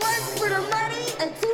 One for the money and two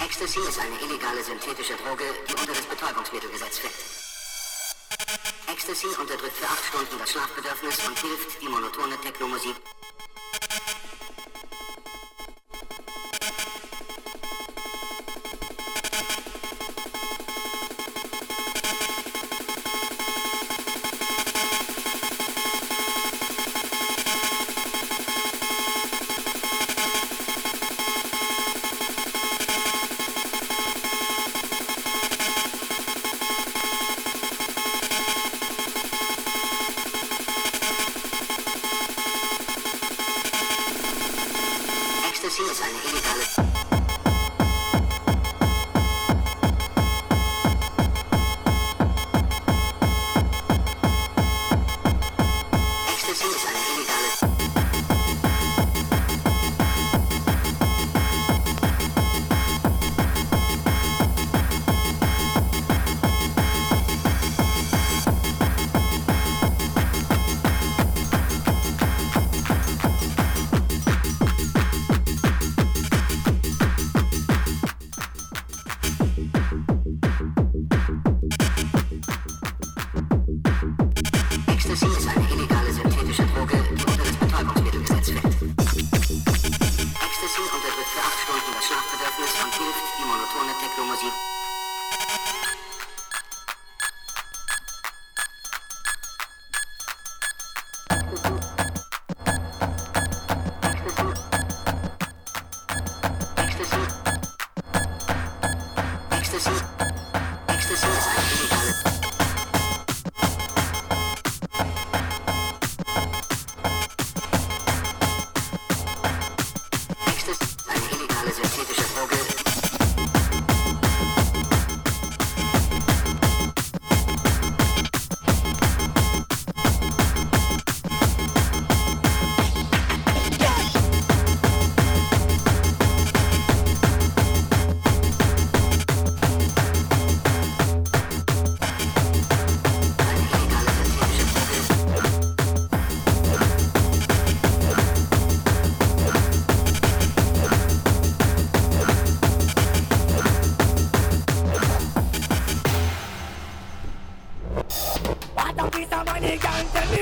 Ecstasy ist eine illegale synthetische Droge, die unter das Betäubungsmittelgesetz fällt. Ecstasy unterdrückt für acht Stunden das Schlafbedürfnis und hilft, die monotone Technomusik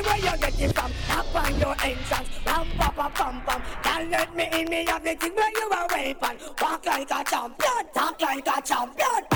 where you get it from? Up on your entrance, bam, pa pa pam pam. Can't let me in, me have the thing where you are waiting. Walk like a champion, talk like a champion.